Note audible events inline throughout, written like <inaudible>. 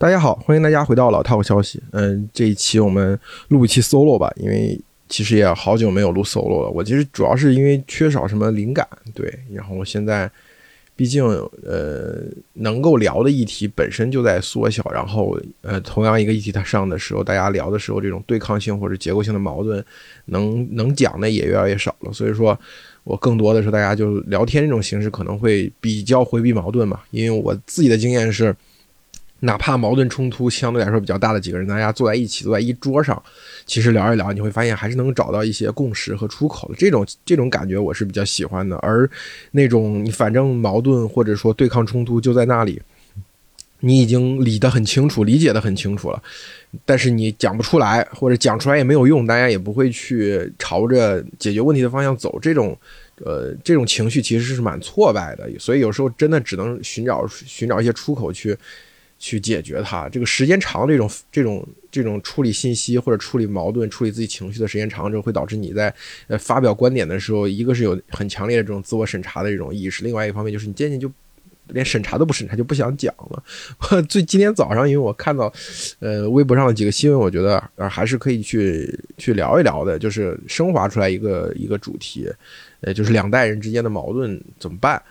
大家好，欢迎大家回到老套消息。嗯，这一期我们录一期 solo 吧，因为其实也好久没有录 solo 了。我其实主要是因为缺少什么灵感，对。然后我现在毕竟呃能够聊的议题本身就在缩小，然后呃同样一个议题它上的时候，大家聊的时候这种对抗性或者结构性的矛盾能能讲的也越来越少了。所以说我更多的是大家就聊天这种形式可能会比较回避矛盾嘛，因为我自己的经验是。哪怕矛盾冲突相对来说比较大的几个人，大家坐在一起，坐在一桌上，其实聊一聊，你会发现还是能找到一些共识和出口的。这种这种感觉我是比较喜欢的。而那种你反正矛盾或者说对抗冲突就在那里，你已经理得很清楚，理解得很清楚了，但是你讲不出来，或者讲出来也没有用，大家也不会去朝着解决问题的方向走。这种呃这种情绪其实是蛮挫败的，所以有时候真的只能寻找寻找一些出口去。去解决它，这个时间长，这种这种这种处理信息或者处理矛盾、处理自己情绪的时间长之后，会导致你在呃发表观点的时候，一个是有很强烈的这种自我审查的这种意识，另外一方面就是你渐渐就连审查都不审查，就不想讲了。<laughs> 最今天早上，因为我看到呃微博上的几个新闻，我觉得呃还是可以去去聊一聊的，就是升华出来一个一个主题，呃，就是两代人之间的矛盾怎么办？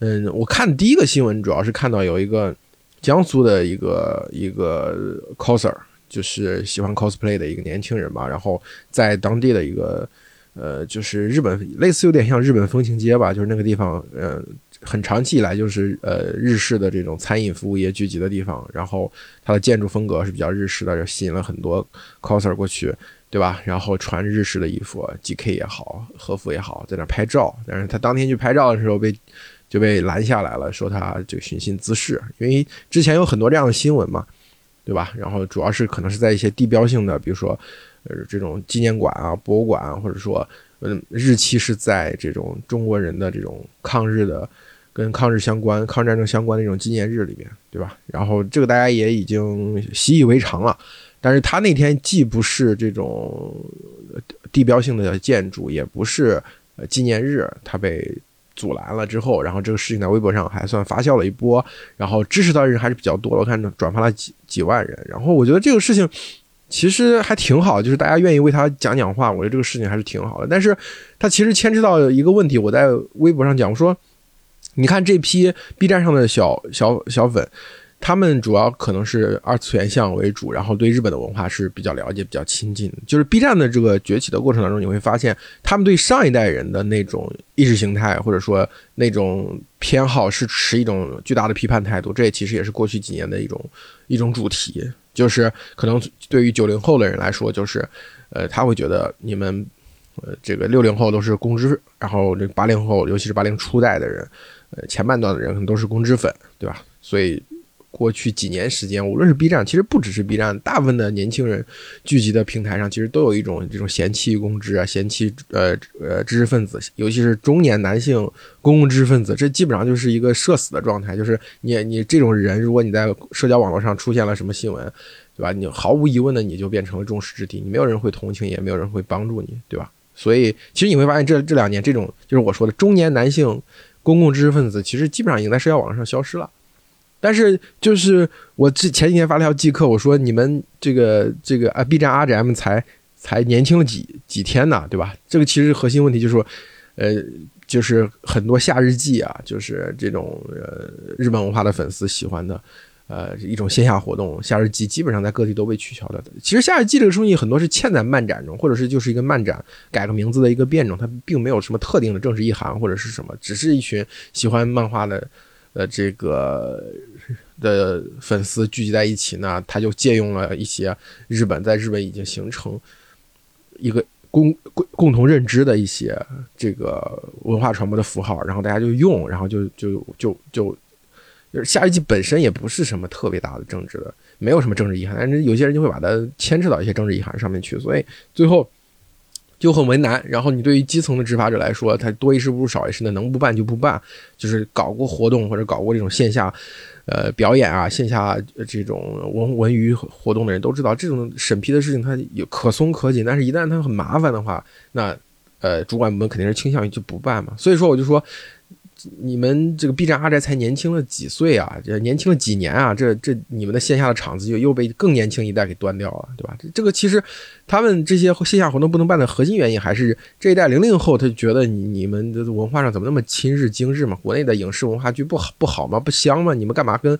嗯，我看第一个新闻主要是看到有一个。江苏的一个一个 coser，就是喜欢 cosplay 的一个年轻人吧，然后在当地的一个呃，就是日本类似有点像日本风情街吧，就是那个地方，呃，很长期以来就是呃日式的这种餐饮服务业聚集的地方，然后它的建筑风格是比较日式的，就吸引了很多 coser 过去，对吧？然后穿日式的衣服，GK 也好，和服也好，在那拍照，但是他当天去拍照的时候被。就被拦下来了，说他这个寻衅滋事，因为之前有很多这样的新闻嘛，对吧？然后主要是可能是在一些地标性的，比如说呃这种纪念馆啊、博物馆，或者说嗯日期是在这种中国人的这种抗日的、跟抗日相关、抗日战争相关的这种纪念日里面，对吧？然后这个大家也已经习以为常了，但是他那天既不是这种地标性的建筑，也不是纪念日，他被。阻拦了之后，然后这个事情在微博上还算发酵了一波，然后支持他的人还是比较多的，我看转发了几几万人。然后我觉得这个事情其实还挺好，就是大家愿意为他讲讲话，我觉得这个事情还是挺好的。但是他其实牵扯到一个问题，我在微博上讲，我说你看这批 B 站上的小小小粉。他们主要可能是二次元向为主，然后对日本的文化是比较了解、比较亲近。就是 B 站的这个崛起的过程当中，你会发现他们对上一代人的那种意识形态或者说那种偏好是持一种巨大的批判态度。这其实也是过去几年的一种一种主题。就是可能对于九零后的人来说，就是呃，他会觉得你们呃这个六零后都是公知，然后这八零后，尤其是八零初代的人，呃前半段的人可能都是公知粉，对吧？所以。过去几年时间，无论是 B 站，其实不只是 B 站，大部分的年轻人聚集的平台上，其实都有一种这种嫌弃公知啊，嫌弃呃呃知识分子，尤其是中年男性公共知识分子，这基本上就是一个社死的状态。就是你你这种人，如果你在社交网络上出现了什么新闻，对吧？你毫无疑问的你就变成了众矢之的，你没有人会同情，也没有人会帮助你，对吧？所以其实你会发现，这这两年这种就是我说的中年男性公共知识分子，其实基本上已经在社交网络上消失了。但是就是我之前几天发了条即刻，我说你们这个这个啊 B 站 R G M 才才年轻了几几天呢，对吧？这个其实核心问题就是说，呃，就是很多夏日祭啊，就是这种呃日本文化的粉丝喜欢的，呃一种线下活动，夏日祭基本上在各地都被取消了。其实夏日祭这个东西很多是嵌在漫展中，或者是就是一个漫展改个名字的一个变种，它并没有什么特定的政治意涵或者是什么，只是一群喜欢漫画的。呃，这个的粉丝聚集在一起呢，他就借用了一些日本在日本已经形成一个共共共同认知的一些这个文化传播的符号，然后大家就用，然后就就就就，就是下一季本身也不是什么特别大的政治的，没有什么政治遗憾，但是有些人就会把它牵扯到一些政治遗憾上面去，所以最后。就很为难，然后你对于基层的执法者来说，他多一事不如少一事，的能不办就不办。就是搞过活动或者搞过这种线下，呃，表演啊，线下这种文文娱活动的人都知道，这种审批的事情它有可松可紧，但是一旦它很麻烦的话，那呃，主管部门肯定是倾向于就不办嘛。所以说，我就说，你们这个 B 站阿宅才年轻了几岁啊？这年轻了几年啊？这这你们的线下的场子就又被更年轻一代给端掉了，对吧？这这个其实他们这些线下活动不能办的核心原因，还是这一代零零后他就觉得你你们的文化上怎么那么亲日精日嘛？国内的影视文化剧不好不好吗？不香吗？你们干嘛跟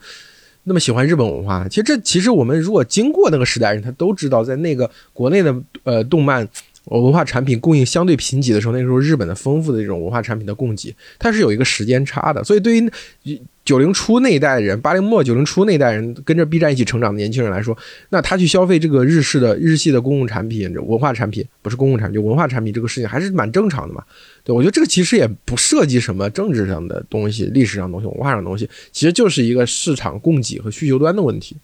那么喜欢日本文化？其实这其实我们如果经过那个时代人，他都知道，在那个国内的呃动漫。我文化产品供应相对贫瘠的时候，那个时候日本的丰富的这种文化产品的供给，它是有一个时间差的。所以对于九零初那一代人，八零末九零初那一代人跟着 B 站一起成长的年轻人来说，那他去消费这个日式的日系的公共产品、文化产品，不是公共产品，就文化产品这个事情还是蛮正常的嘛。对我觉得这个其实也不涉及什么政治上的东西、历史上的东西、文化上的东西，其实就是一个市场供给和需求端的问题，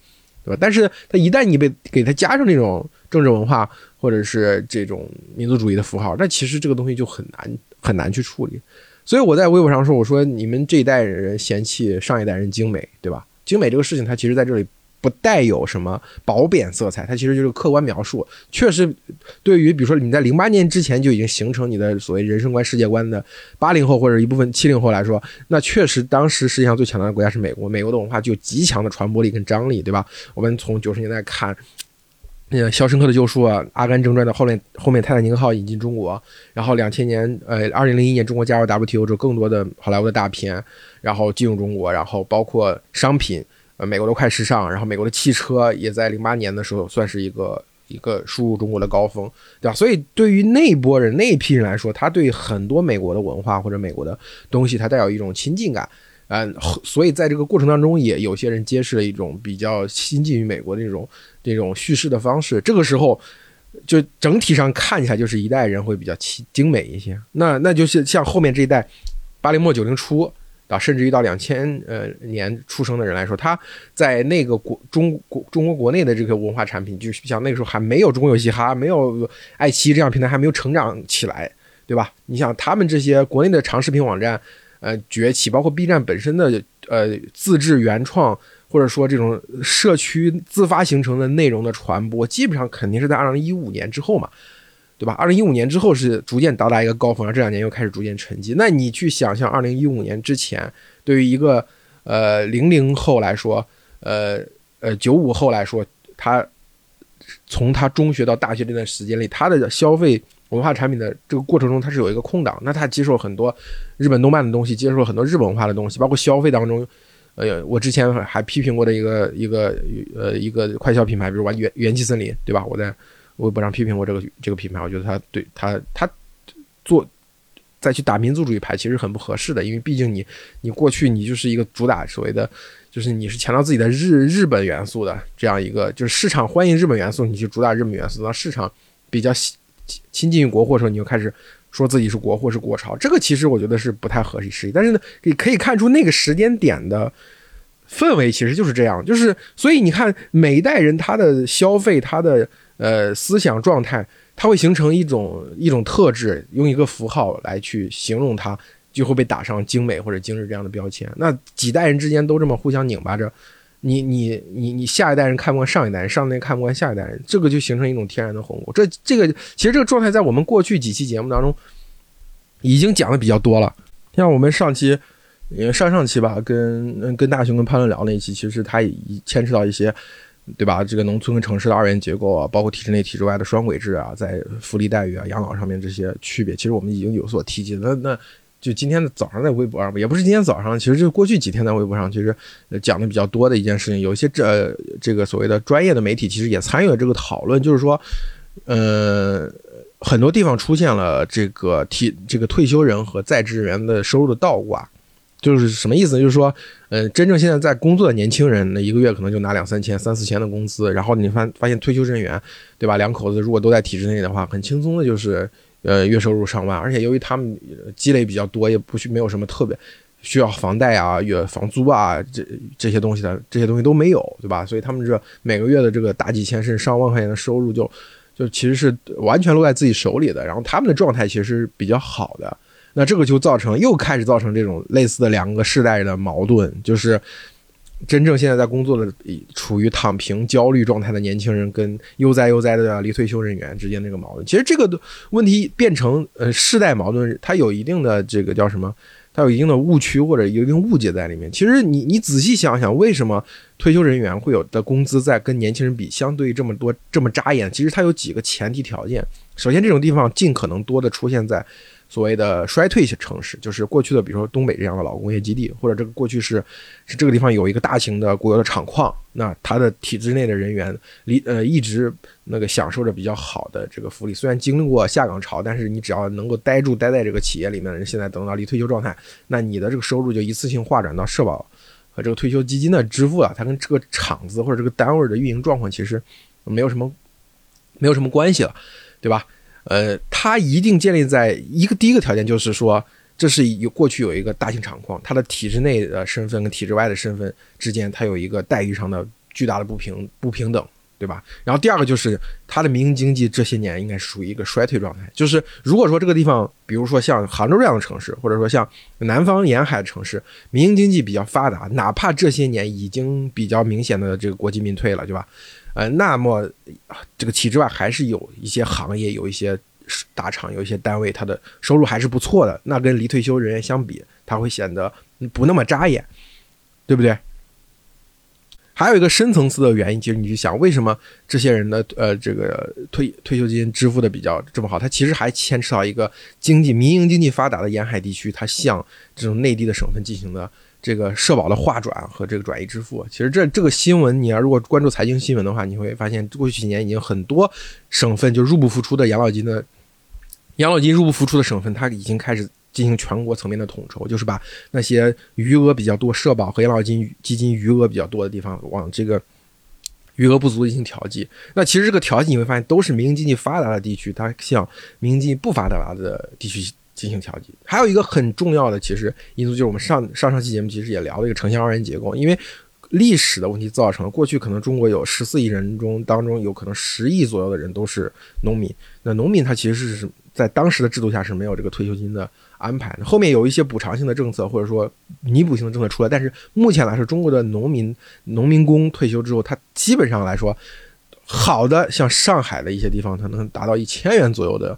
对吧？但是它一旦你被给它加上这种政治文化，或者是这种民族主义的符号，那其实这个东西就很难很难去处理。所以我在微博上说，我说你们这一代人嫌弃上一代人精美，对吧？精美这个事情，它其实在这里不带有什么褒贬色彩，它其实就是客观描述。确实，对于比如说你在零八年之前就已经形成你的所谓人生观、世界观的八零后或者一部分七零后来说，那确实当时世界上最强大的国家是美国，美国的文化具有极强的传播力跟张力，对吧？我们从九十年代看。那个《肖申克的救赎》啊，《阿甘正传》的后面，后面《泰坦尼克号》引进中国，然后两千年，呃，二零零一年中国加入 WTO 之后，更多的好莱坞的大片，然后进入中国，然后包括商品，呃，美国的快时尚，然后美国的汽车也在零八年的时候算是一个一个输入中国的高峰，对吧？所以对于那波人那一批人来说，他对很多美国的文化或者美国的东西，他带有一种亲近感。嗯，所以在这个过程当中，也有些人揭示了一种比较亲近于美国的这种这种叙事的方式。这个时候，就整体上看起来就是一代人会比较精精美一些。那那就是像后面这一代，八零末九零初啊，甚至于到两千呃年出生的人来说，他在那个国中国中国国内的这个文化产品，就像那个时候还没有中国有嘻哈，没有爱奇艺这样平台还没有成长起来，对吧？你想他们这些国内的长视频网站。呃，崛起包括 B 站本身的呃自制原创，或者说这种社区自发形成的内容的传播，基本上肯定是在二零一五年之后嘛，对吧？二零一五年之后是逐渐到达一个高峰，然后这两年又开始逐渐沉寂。那你去想象二零一五年之前，对于一个呃零零后来说，呃呃九五后来说，他从他中学到大学这段时间里，他的消费。文化产品的这个过程中，它是有一个空档，那它接受很多日本动漫的东西，接受很多日本文化的东西，包括消费当中，呃，我之前还批评过的一个一个呃一个快消品牌，比如玩元元气森林，对吧？我在微博上批评过这个这个品牌，我觉得它对它它做再去打民族主义牌，其实很不合适的，因为毕竟你你过去你就是一个主打所谓的，就是你是强调自己的日日本元素的这样一个，就是市场欢迎日本元素，你去主打日本元素，那市场比较亲近于国货的时候，你就开始说自己是国货是国潮，这个其实我觉得是不太合适。但是呢，你可以看出那个时间点的氛围其实就是这样，就是所以你看每一代人他的消费，他的呃思想状态，他会形成一种一种特质，用一个符号来去形容它，就会被打上精美或者精致这样的标签。那几代人之间都这么互相拧巴着。你你你你下一代人看不惯上一代人，上一代看不惯下一代人，这个就形成一种天然的鸿沟。这这个其实这个状态在我们过去几期节目当中已经讲的比较多了。像我们上期，上上期吧，跟跟大雄跟潘伦聊那一期，其实他也牵扯到一些，对吧？这个农村跟城市的二元结构啊，包括体制内体制外的双轨制啊，在福利待遇啊、养老上面这些区别，其实我们已经有所提及。那那。就今天的早上在微博上，也不是今天早上，其实就过去几天在微博上，其实讲的比较多的一件事情，有一些这这个所谓的专业的媒体，其实也参与了这个讨论，就是说，呃，很多地方出现了这个提这个退休人和在职人员的收入的倒挂，就是什么意思？就是说，呃，真正现在在工作的年轻人，那一个月可能就拿两三千、三四千的工资，然后你发发现退休人员，对吧？两口子如果都在体制内的话，很轻松的就是。呃，月收入上万，而且由于他们积累比较多，也不需没有什么特别需要房贷啊、月房租啊这这些东西的，这些东西都没有，对吧？所以他们这每个月的这个大几千甚至上万块钱的收入，就就其实是完全落在自己手里的。然后他们的状态其实是比较好的，那这个就造成又开始造成这种类似的两个世代的矛盾，就是。真正现在在工作的、处于躺平焦虑状态的年轻人，跟悠哉悠哉的离退休人员之间这个矛盾，其实这个问题变成呃世代矛盾，它有一定的这个叫什么？它有一定的误区或者有一定误解在里面。其实你你仔细想想，为什么退休人员会有的工资在跟年轻人比相对这么多这么扎眼？其实它有几个前提条件。首先，这种地方尽可能多的出现在。所谓的衰退城市，就是过去的，比如说东北这样的老工业基地，或者这个过去是是这个地方有一个大型的国有的厂矿，那它的体制内的人员离呃一直那个享受着比较好的这个福利。虽然经历过下岗潮，但是你只要能够待住待在这个企业里面的人，现在等到离退休状态，那你的这个收入就一次性划转到社保和这个退休基金的支付了。它跟这个厂子或者这个单位的运营状况其实没有什么没有什么关系了，对吧？呃，它一定建立在一个第一个条件，就是说，这是有过去有一个大型厂矿，它的体制内的身份跟体制外的身份之间，它有一个待遇上的巨大的不平不平等，对吧？然后第二个就是它的民营经济这些年应该属于一个衰退状态，就是如果说这个地方，比如说像杭州这样的城市，或者说像南方沿海城市，民营经济比较发达，哪怕这些年已经比较明显的这个国进民退了，对吧？呃，那么这个体制外还是有一些行业，有一些大厂，有一些单位，它的收入还是不错的。那跟离退休人员相比，他会显得不那么扎眼，对不对？还有一个深层次的原因，其实你去想，为什么这些人的呃这个退退休金支付的比较这么好？它其实还牵扯到一个经济民营经济发达的沿海地区，它向这种内地的省份进行的。这个社保的划转和这个转移支付，其实这这个新闻，你要如果关注财经新闻的话，你会发现过去几年已经很多省份就入不敷出的养老金的养老金入不敷出的省份，它已经开始进行全国层面的统筹，就是把那些余额比较多、社保和养老金基金余额比较多的地方往这个余额不足进行调剂。那其实这个调剂你会发现都是民营经济发达的地区，它向民营经济不发达的地区。进行调剂，还有一个很重要的其实因素就是我们上上上期节目其实也聊了一个城乡二元结构，因为历史的问题造成了过去可能中国有十四亿人中当中有可能十亿左右的人都是农民，那农民他其实是在当时的制度下是没有这个退休金的安排，后面有一些补偿性的政策或者说弥补性的政策出来，但是目前来说中国的农民农民工退休之后，他基本上来说好的像上海的一些地方，它能达到一千元左右的。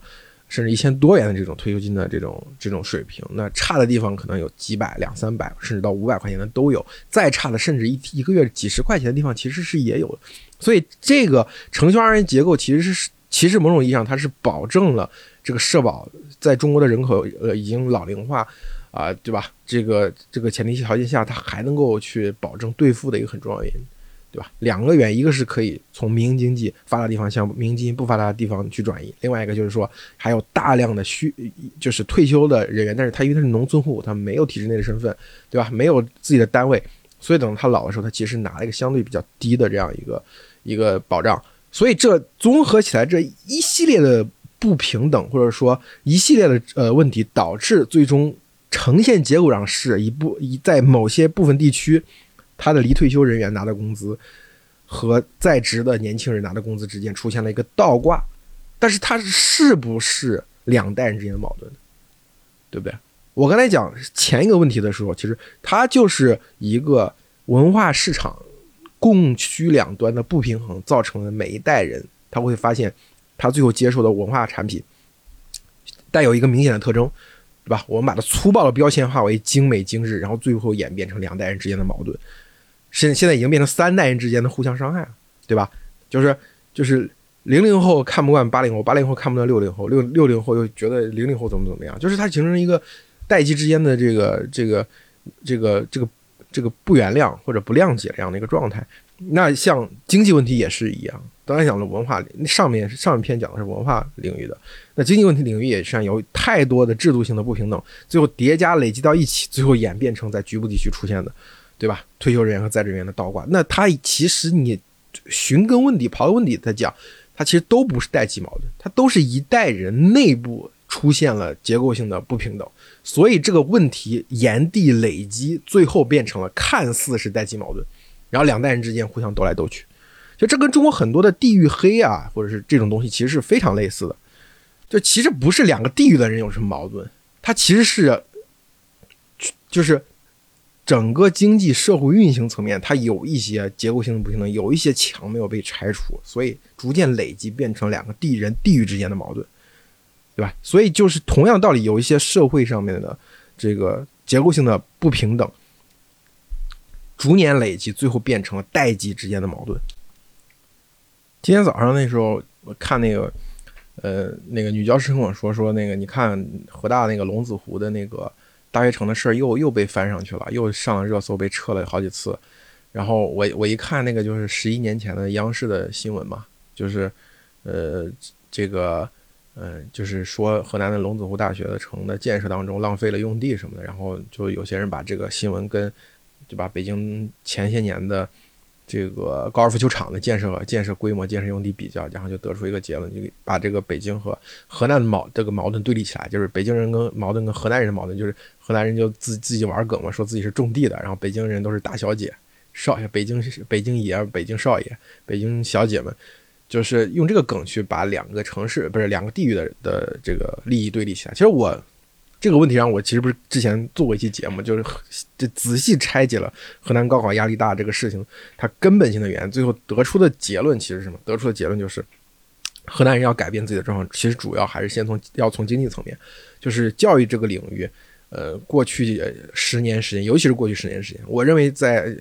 甚至一千多元的这种退休金的这种这种水平，那差的地方可能有几百、两三百，甚至到五百块钱的都有。再差的，甚至一一个月几十块钱的地方，其实是也有。所以，这个城乡二元结构其实是，其实某种意义上它是保证了这个社保在中国的人口呃已经老龄化啊，对吧？这个这个前提条件下，它还能够去保证兑付的一个很重要原因。对吧？两个原因，一个是可以从民营经济发达地方向民营经济不发达的地方去转移，另外一个就是说还有大量的需，就是退休的人员，但是他因为他是农村户，他没有体制内的身份，对吧？没有自己的单位，所以等他老的时候，他其实拿了一个相对比较低的这样一个一个保障，所以这综合起来这一系列的不平等，或者说一系列的呃问题，导致最终呈现结果上是一部一在某些部分地区。他的离退休人员拿的工资和在职的年轻人拿的工资之间出现了一个倒挂，但是它是不是两代人之间的矛盾？对不对？我刚才讲前一个问题的时候，其实它就是一个文化市场供需两端的不平衡造成的。每一代人他会发现，他最后接受的文化产品带有一个明显的特征，对吧？我们把它粗暴的标签化为精美精致，然后最后演变成两代人之间的矛盾。现现在已经变成三代人之间的互相伤害，对吧？就是就是零零后看不惯八零后，八零后看不惯六零后，六六零后又觉得零零后怎么怎么样，就是它形成一个代际之间的这个这个这个这个这个不原谅或者不谅解这样的一个状态。那像经济问题也是一样，刚才讲的文化那上面上一篇讲的是文化领域的，那经济问题领域也是有太多的制度性的不平等，最后叠加累积到一起，最后演变成在局部地区出现的。对吧？退休人员和在职人员的倒挂，那他其实你寻根问底、刨根问底再讲，它其实都不是代际矛盾，它都是一代人内部出现了结构性的不平等，所以这个问题炎帝累积，最后变成了看似是代际矛盾，然后两代人之间互相斗来斗去，就这跟中国很多的地域黑啊，或者是这种东西，其实是非常类似的。就其实不是两个地域的人有什么矛盾，它其实是就是。整个经济社会运行层面，它有一些结构性的不平等，有一些墙没有被拆除，所以逐渐累积变成两个地人地域之间的矛盾，对吧？所以就是同样道理，有一些社会上面的这个结构性的不平等，逐年累积，最后变成了代际之间的矛盾。今天早上那时候我看那个，呃，那个女教师跟我说说那个，你看河大那个龙子湖的那个大学城的事儿又又被翻上去了，又上了热搜，被撤了好几次。然后我我一看那个就是十一年前的央视的新闻嘛，就是呃这个嗯就是说河南的龙子湖大学的城的建设当中浪费了用地什么的，然后就有些人把这个新闻跟就把北京前些年的这个高尔夫球场的建设建设规模、建设用地比较，然后就得出一个结论，就把这个北京和河南的矛这个矛盾对立起来，就是北京人跟矛盾跟河南人的矛盾，就是河南人就自自己玩梗嘛，说自己是种地的，然后北京人都是大小姐。少爷，北京北京爷，北京少爷，北京小姐们，就是用这个梗去把两个城市不是两个地域的的这个利益对立起来。其实我这个问题上，我其实不是之前做过一期节目，就是 <laughs> 这仔细拆解了河南高考压力大这个事情，它根本性的原因，最后得出的结论其实是什么？得出的结论就是河南人要改变自己的状况，其实主要还是先从要从经济层面，就是教育这个领域，呃，过去十年时间，尤其是过去十年时间，我认为在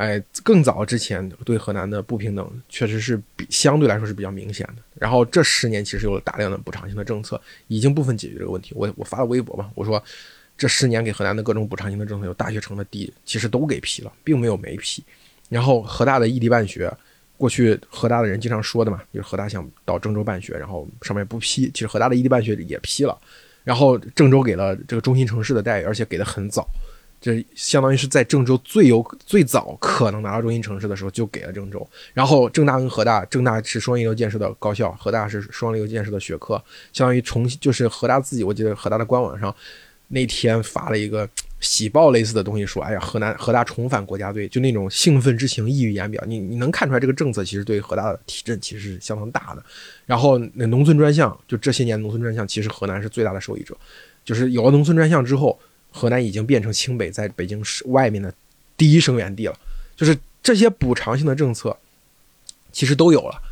哎，更早之前对河南的不平等确实是比相对来说是比较明显的。然后这十年其实有了大量的补偿性的政策，已经部分解决这个问题。我我发了微博嘛，我说这十年给河南的各种补偿性的政策，有大学城的地其实都给批了，并没有没批。然后河大的异地办学，过去河大的人经常说的嘛，就是河大想到郑州办学，然后上面不批，其实河大的异地办学也批了。然后郑州给了这个中心城市的待遇，而且给的很早。这相当于是在郑州最有最早可能拿到中心城市的时候就给了郑州，然后郑大跟河大，郑大是双一流建设的高校，河大是双一流建设的学科，相当于重就是河大自己，我记得河大的官网上那天发了一个喜报类似的东西，说哎呀，河南河大重返国家队，就那种兴奋之情溢于言表，你你能看出来这个政策其实对河大的提振其实是相当大的。然后那农村专项，就这些年农村专项，其实河南是最大的受益者，就是有了农村专项之后。河南已经变成清北在北京市外面的第一生源地了，就是这些补偿性的政策，其实都有了。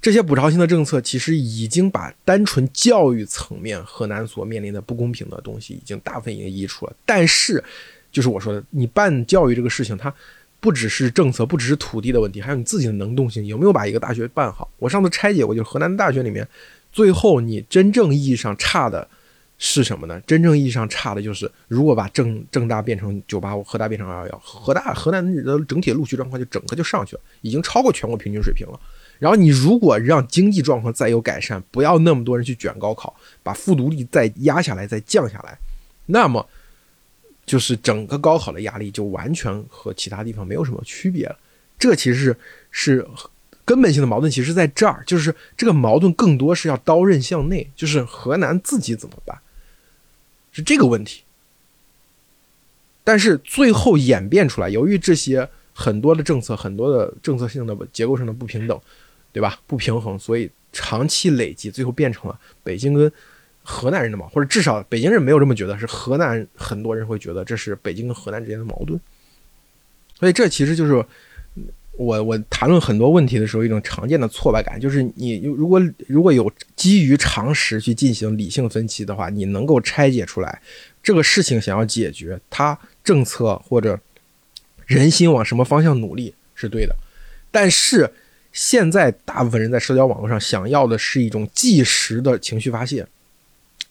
这些补偿性的政策其实已经把单纯教育层面河南所面临的不公平的东西，已经大部分已经移除了。但是，就是我说的，你办教育这个事情，它不只是政策，不只是土地的问题，还有你自己的能动性，有没有把一个大学办好？我上次拆解过，就是河南大学里面，最后你真正意义上差的。是什么呢？真正意义上差的就是，如果把郑郑大变成九八五，河大变成二幺幺，河大河南的整体录取状况就整个就上去了，已经超过全国平均水平了。然后你如果让经济状况再有改善，不要那么多人去卷高考，把复读率再压下来，再降下来，那么就是整个高考的压力就完全和其他地方没有什么区别了。这其实是是。根本性的矛盾其实在这儿，就是这个矛盾更多是要刀刃向内，就是河南自己怎么办，是这个问题。但是最后演变出来，由于这些很多的政策、很多的政策性的结构上的不平等，对吧？不平衡，所以长期累积，最后变成了北京跟河南人的矛盾，或者至少北京人没有这么觉得，是河南很多人会觉得这是北京跟河南之间的矛盾。所以这其实就是。我我谈论很多问题的时候，一种常见的挫败感，就是你如果如果有基于常识去进行理性分析的话，你能够拆解出来这个事情想要解决，它政策或者人心往什么方向努力是对的。但是现在大部分人在社交网络上想要的是一种即时的情绪发泄，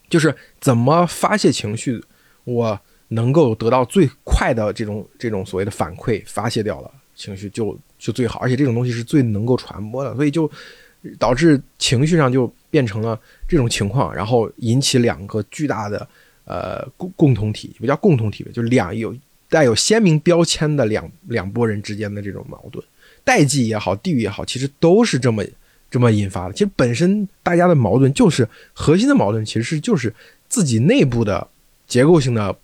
就是怎么发泄情绪，我能够得到最快的这种这种所谓的反馈，发泄掉了情绪就。就最好，而且这种东西是最能够传播的，所以就导致情绪上就变成了这种情况，然后引起两个巨大的呃共共同体，不叫共同体就是两有带有鲜明标签的两两拨人之间的这种矛盾，代际也好，地域也好，其实都是这么这么引发的。其实本身大家的矛盾就是核心的矛盾，其实是就是自己内部的结构性的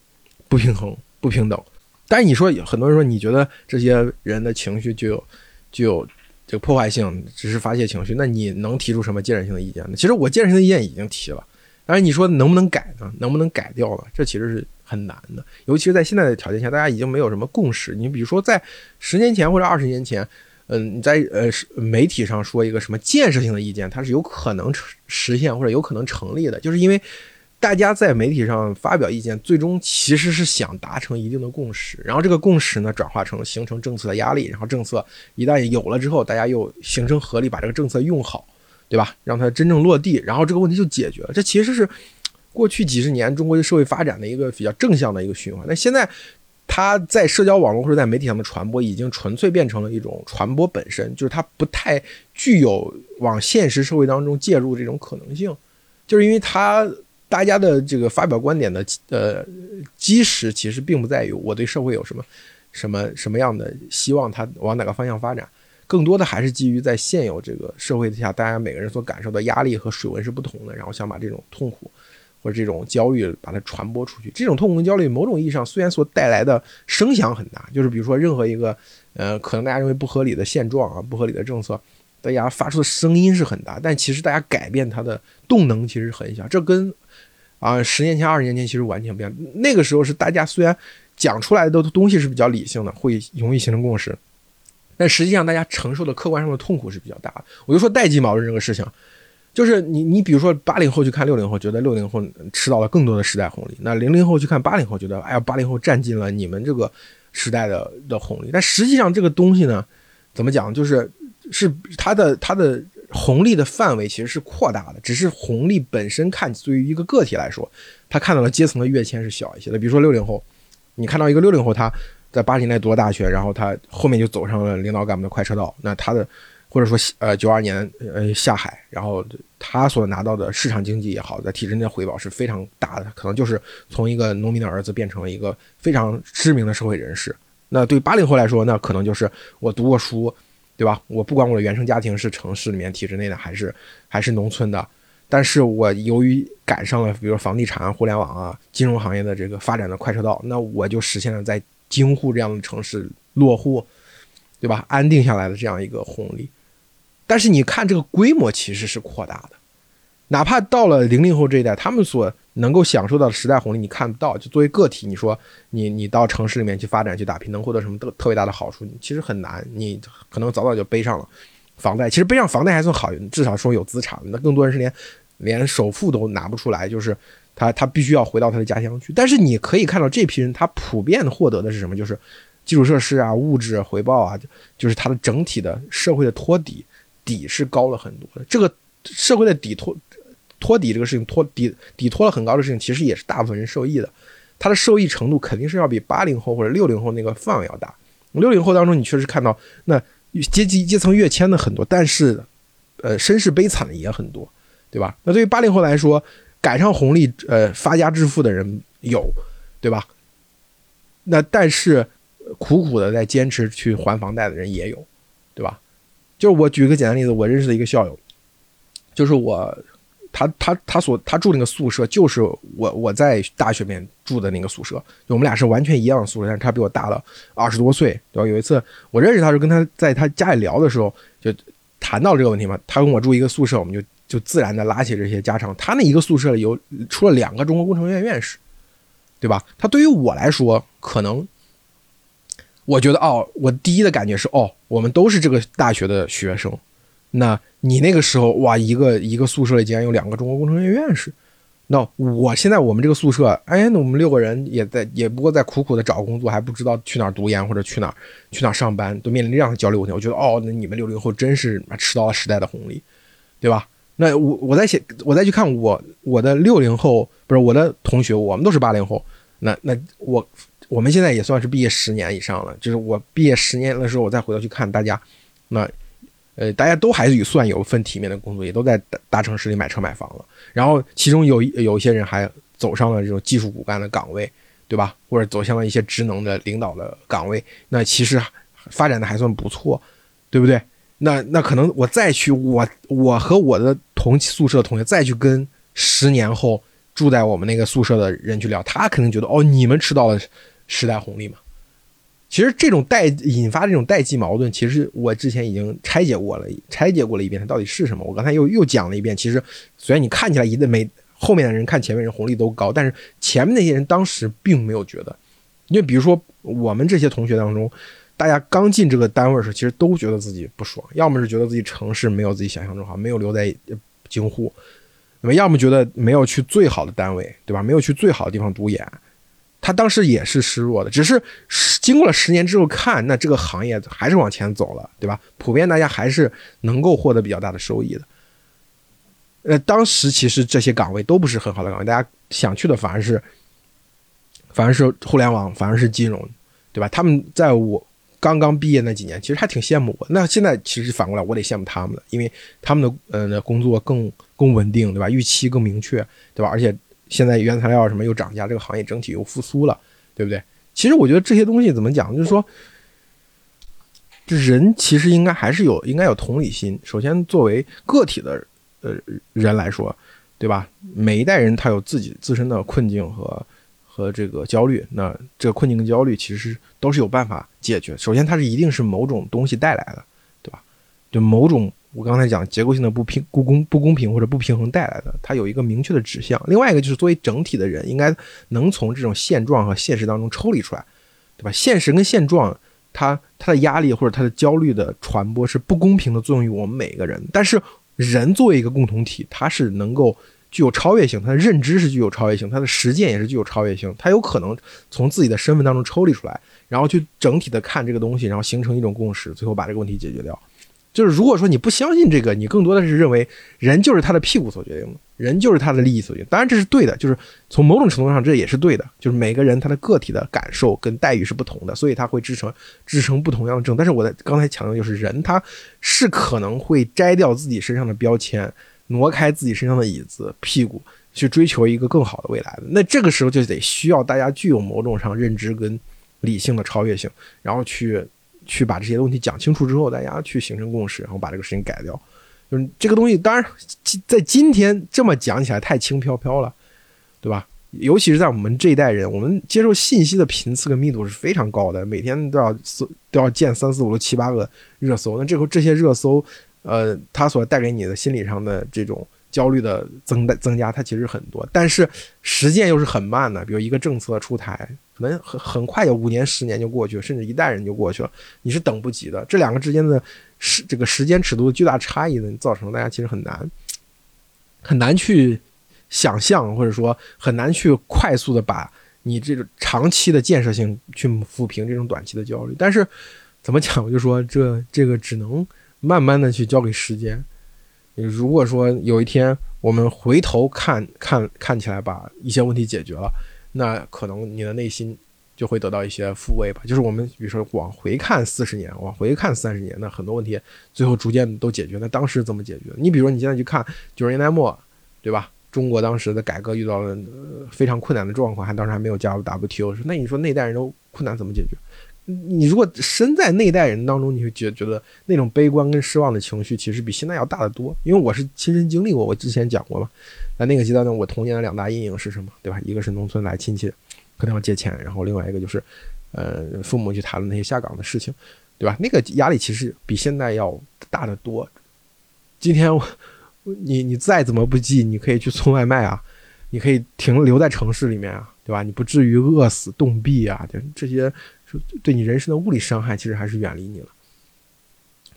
不平衡、不平等。但是你说很多人说你觉得这些人的情绪就有就有这个破坏性，只是发泄情绪，那你能提出什么建设性的意见呢？其实我建设性的意见已经提了，但是你说能不能改呢？能不能改掉了？这其实是很难的，尤其是在现在的条件下，大家已经没有什么共识。你比如说在十年前或者二十年前，嗯，你在呃媒体上说一个什么建设性的意见，它是有可能实现或者有可能成立的，就是因为大家在媒体上发表意见，最终其实是想达成一定的共识，然后这个共识呢转化成形成政策的压力，然后政策一旦有了之后，大家又形成合力把这个政策用好，对吧？让它真正落地，然后这个问题就解决了。这其实是过去几十年中国社会发展的一个比较正向的一个循环。那现在。它在社交网络或者在媒体上的传播，已经纯粹变成了一种传播本身，就是它不太具有往现实社会当中介入这种可能性，就是因为它大家的这个发表观点的呃基石其实并不在于我对社会有什么什么什么样的希望，它往哪个方向发展，更多的还是基于在现有这个社会下，大家每个人所感受的压力和水温是不同的，然后想把这种痛苦。或者这种焦虑把它传播出去，这种痛苦跟焦虑，某种意义上虽然所带来的声响很大，就是比如说任何一个呃可能大家认为不合理的现状啊，不合理的政策，大家发出的声音是很大，但其实大家改变它的动能其实很小。这跟啊十年前、二十年前其实完全不一样。那个时候是大家虽然讲出来的东西是比较理性的，会容易形成共识，但实际上大家承受的客观上的痛苦是比较大的。我就说代际矛盾这个事情。就是你，你比如说八零后去看六零后，觉得六零后吃到了更多的时代红利；那零零后去看八零后，觉得哎呀，八零后占尽了你们这个时代的的红利。但实际上这个东西呢，怎么讲？就是是它的它的红利的范围其实是扩大的，只是红利本身看对于一个个体来说，他看到了阶层的跃迁是小一些的。比如说六零后，你看到一个六零后他在八十年代读了大学，然后他后面就走上了领导干部的快车道，那他的。或者说，呃，九二年呃下海，然后他所拿到的市场经济也好，在体制内的回报是非常大的，可能就是从一个农民的儿子变成了一个非常知名的社会人士。那对八零后来说，那可能就是我读过书，对吧？我不管我的原生家庭是城市里面体制内的还是还是农村的，但是我由于赶上了比如房地产、互联网啊、金融行业的这个发展的快车道，那我就实现了在京沪这样的城市落户，对吧？安定下来的这样一个红利。但是你看这个规模其实是扩大的，哪怕到了零零后这一代，他们所能够享受到的时代红利你看不到。就作为个体，你说你你到城市里面去发展去打拼，能获得什么特特别大的好处？其实很难，你可能早早就背上了房贷。其实背上房贷还算好，至少说有资产。那更多人是连连首付都拿不出来，就是他他必须要回到他的家乡去。但是你可以看到这批人，他普遍获得的是什么？就是基础设施啊、物质回报啊，就是他的整体的社会的托底。底是高了很多的，这个社会的底托托底这个事情托底底托了很高的事情，其实也是大部分人受益的，它的受益程度肯定是要比八零后或者六零后那个范围要大。六零后当中，你确实看到那阶级阶层跃迁的很多，但是呃身世悲惨的也很多，对吧？那对于八零后来说，赶上红利呃发家致富的人有，对吧？那但是苦苦的在坚持去还房贷的人也有，对吧？就是我举个简单例子，我认识的一个校友，就是我，他他他所他住那个宿舍，就是我我在大学里面住的那个宿舍，我们俩是完全一样的宿舍，但是他比我大了二十多岁，对吧？有一次我认识他时候，跟他在他家里聊的时候，就谈到这个问题嘛，他跟我住一个宿舍，我们就就自然的拉起这些家常。他那一个宿舍里有出了两个中国工程院院士，对吧？他对于我来说，可能。我觉得哦，我第一的感觉是哦，我们都是这个大学的学生。那你那个时候哇，一个一个宿舍里竟然有两个中国工程院院士。那我现在我们这个宿舍，哎，那我们六个人也在，也不过在苦苦的找工作，还不知道去哪儿读研或者去哪儿去哪儿上班，都面临这样的焦虑问题。我觉得哦，那你们六零后真是吃到了时代的红利，对吧？那我我再写，我再去看我我的六零后，不是我的同学，我们都是八零后。那那我。我们现在也算是毕业十年以上了，就是我毕业十年的时候，我再回头去看大家，那，呃，大家都还算有份体面的工作，也都在大大城市里买车买房了。然后其中有有一些人还走上了这种技术骨干的岗位，对吧？或者走向了一些职能的领导的岗位，那其实发展的还算不错，对不对？那那可能我再去，我我和我的同宿舍的同学再去跟十年后住在我们那个宿舍的人去聊，他肯定觉得哦，你们吃到了。时代红利嘛，其实这种代引发这种代际矛盾，其实我之前已经拆解过了，拆解过了一遍，它到底是什么？我刚才又又讲了一遍。其实虽然你看起来一的每后面的人看前面人红利都高，但是前面那些人当时并没有觉得。因为比如说我们这些同学当中，大家刚进这个单位时，其实都觉得自己不爽，要么是觉得自己城市没有自己想象中好，没有留在京沪，那么要么觉得没有去最好的单位，对吧？没有去最好的地方读研，他当时也是失落的。只是经过了十年之后看，那这个行业还是往前走了，对吧？普遍大家还是能够获得比较大的收益的。呃，当时其实这些岗位都不是很好的岗位，大家想去的反而是，反而是互联网，反而是金融，对吧？他们在我刚刚毕业那几年，其实还挺羡慕我。那现在其实反过来，我得羡慕他们了，因为他们的呃工作更更稳定，对吧？预期更明确，对吧？而且现在原材料什么又涨价，这个行业整体又复苏了，对不对？其实我觉得这些东西怎么讲，就是说，人其实应该还是有应该有同理心。首先，作为个体的。呃，人来说，对吧？每一代人他有自己自身的困境和和这个焦虑，那这个困境跟焦虑其实都是有办法解决。首先，它是一定是某种东西带来的，对吧？就某种我刚才讲结构性的不平、不公、不公平或者不平衡带来的，它有一个明确的指向。另外一个就是作为整体的人，应该能从这种现状和现实当中抽离出来，对吧？现实跟现状，它它的压力或者它的焦虑的传播是不公平的作用于我们每一个人，但是。人作为一个共同体，他是能够具有超越性，他的认知是具有超越性，他的实践也是具有超越性，他有可能从自己的身份当中抽离出来，然后去整体的看这个东西，然后形成一种共识，最后把这个问题解决掉。就是如果说你不相信这个，你更多的是认为人就是他的屁股所决定的，人就是他的利益所决定。当然这是对的，就是从某种程度上这也是对的。就是每个人他的个体的感受跟待遇是不同的，所以他会制成制成不同样的证。但是我在刚才强调就是人他是可能会摘掉自己身上的标签，挪开自己身上的椅子屁股，去追求一个更好的未来的。那这个时候就得需要大家具有某种上认知跟理性的超越性，然后去。去把这些问题讲清楚之后，大家去形成共识，然后把这个事情改掉。就是这个东西，当然在今天这么讲起来太轻飘飘了，对吧？尤其是在我们这一代人，我们接受信息的频次跟密度是非常高的，每天都要搜都要见三四五六七八个热搜。那这个这些热搜，呃，它所带给你的心理上的这种焦虑的增增加，它其实很多，但是实践又是很慢的。比如一个政策出台。可能很很快，有五年、十年就过去了，甚至一代人就过去了，你是等不及的。这两个之间的时这个时间尺度的巨大差异呢，造成大家其实很难很难去想象，或者说很难去快速的把你这种长期的建设性去抚平这种短期的焦虑。但是怎么讲，我就说这这个只能慢慢的去交给时间。如果说有一天我们回头看看看起来把一些问题解决了。那可能你的内心就会得到一些复位吧。就是我们比如说往回看四十年，往回看三十年，那很多问题最后逐渐都解决。那当时怎么解决？你比如说你现在去看九十年代末，对吧？中国当时的改革遇到了非常困难的状况，还当时还没有加入 WTO。那你说那代人都困难怎么解决？你如果身在那代人当中，你会觉觉得那种悲观跟失望的情绪其实比现在要大得多。因为我是亲身经历过，我之前讲过嘛。在那个阶段呢，我童年的两大阴影是什么？对吧？一个是农村来亲戚可能要借钱，然后另外一个就是，呃，父母去谈论那些下岗的事情，对吧？那个压力其实比现在要大得多。今天我你你再怎么不济，你可以去送外卖啊，你可以停留在城市里面啊，对吧？你不至于饿死冻毙啊，就这些就对你人生的物理伤害，其实还是远离你了，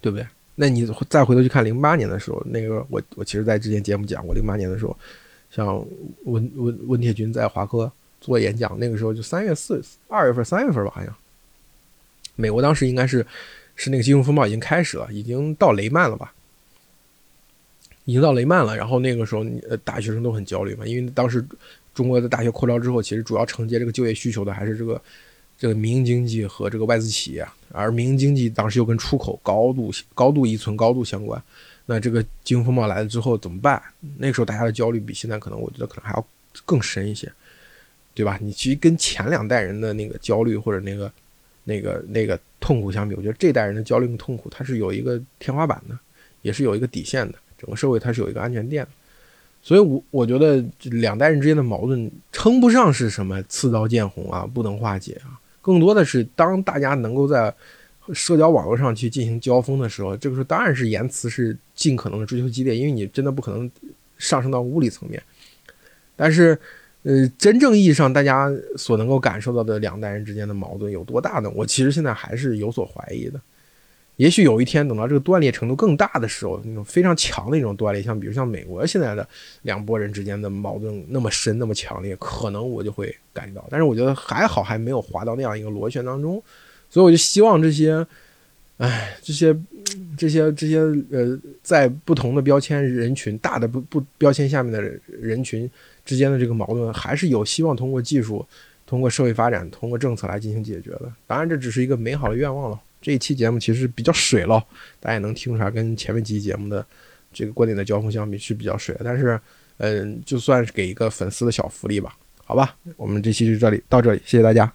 对不对？那你再回头去看零八年的时候，那个我我其实，在之前节目讲过，零八年的时候，像温温温铁军在华科做演讲，那个时候就三月四二月份三月份吧，好像，美国当时应该是是那个金融风暴已经开始了，已经到雷曼了吧，已经到雷曼了。然后那个时候，呃，大学生都很焦虑嘛，因为当时中国的大学扩招之后，其实主要承接这个就业需求的还是这个。这个民营经济和这个外资企业，而民营经济当时又跟出口高度高度依存、高度相关。那这个金融风暴来了之后怎么办？那个时候大家的焦虑比现在可能，我觉得可能还要更深一些，对吧？你其实跟前两代人的那个焦虑或者那个、那个、那个痛苦相比，我觉得这代人的焦虑跟痛苦，它是有一个天花板的，也是有一个底线的。整个社会它是有一个安全垫。所以，我我觉得这两代人之间的矛盾称不上是什么刺刀见红啊，不能化解啊。更多的是，当大家能够在社交网络上去进行交锋的时候，这个时候当然是言辞是尽可能的追求激烈，因为你真的不可能上升到物理层面。但是，呃，真正意义上大家所能够感受到的两代人之间的矛盾有多大呢？我其实现在还是有所怀疑的，也许有一天等到这个断裂程度更大的时候，那种非常强的一种断裂，像比如像美国现在的两拨人之间的矛盾那么深、那么强烈，可能我就会感觉到。但是我觉得还好，还没有滑到那样一个螺旋当中，所以我就希望这些，哎，这些、这些、这些呃，在不同的标签人群、大的不不标签下面的人群之间的这个矛盾，还是有希望通过技术、通过社会发展、通过政策来进行解决的。当然，这只是一个美好的愿望了。这一期节目其实比较水了，大家也能听出来，跟前面几期节目的这个观点的交锋相比是比较水。但是，嗯，就算是给一个粉丝的小福利吧，好吧，我们这期就这里到这里，谢谢大家。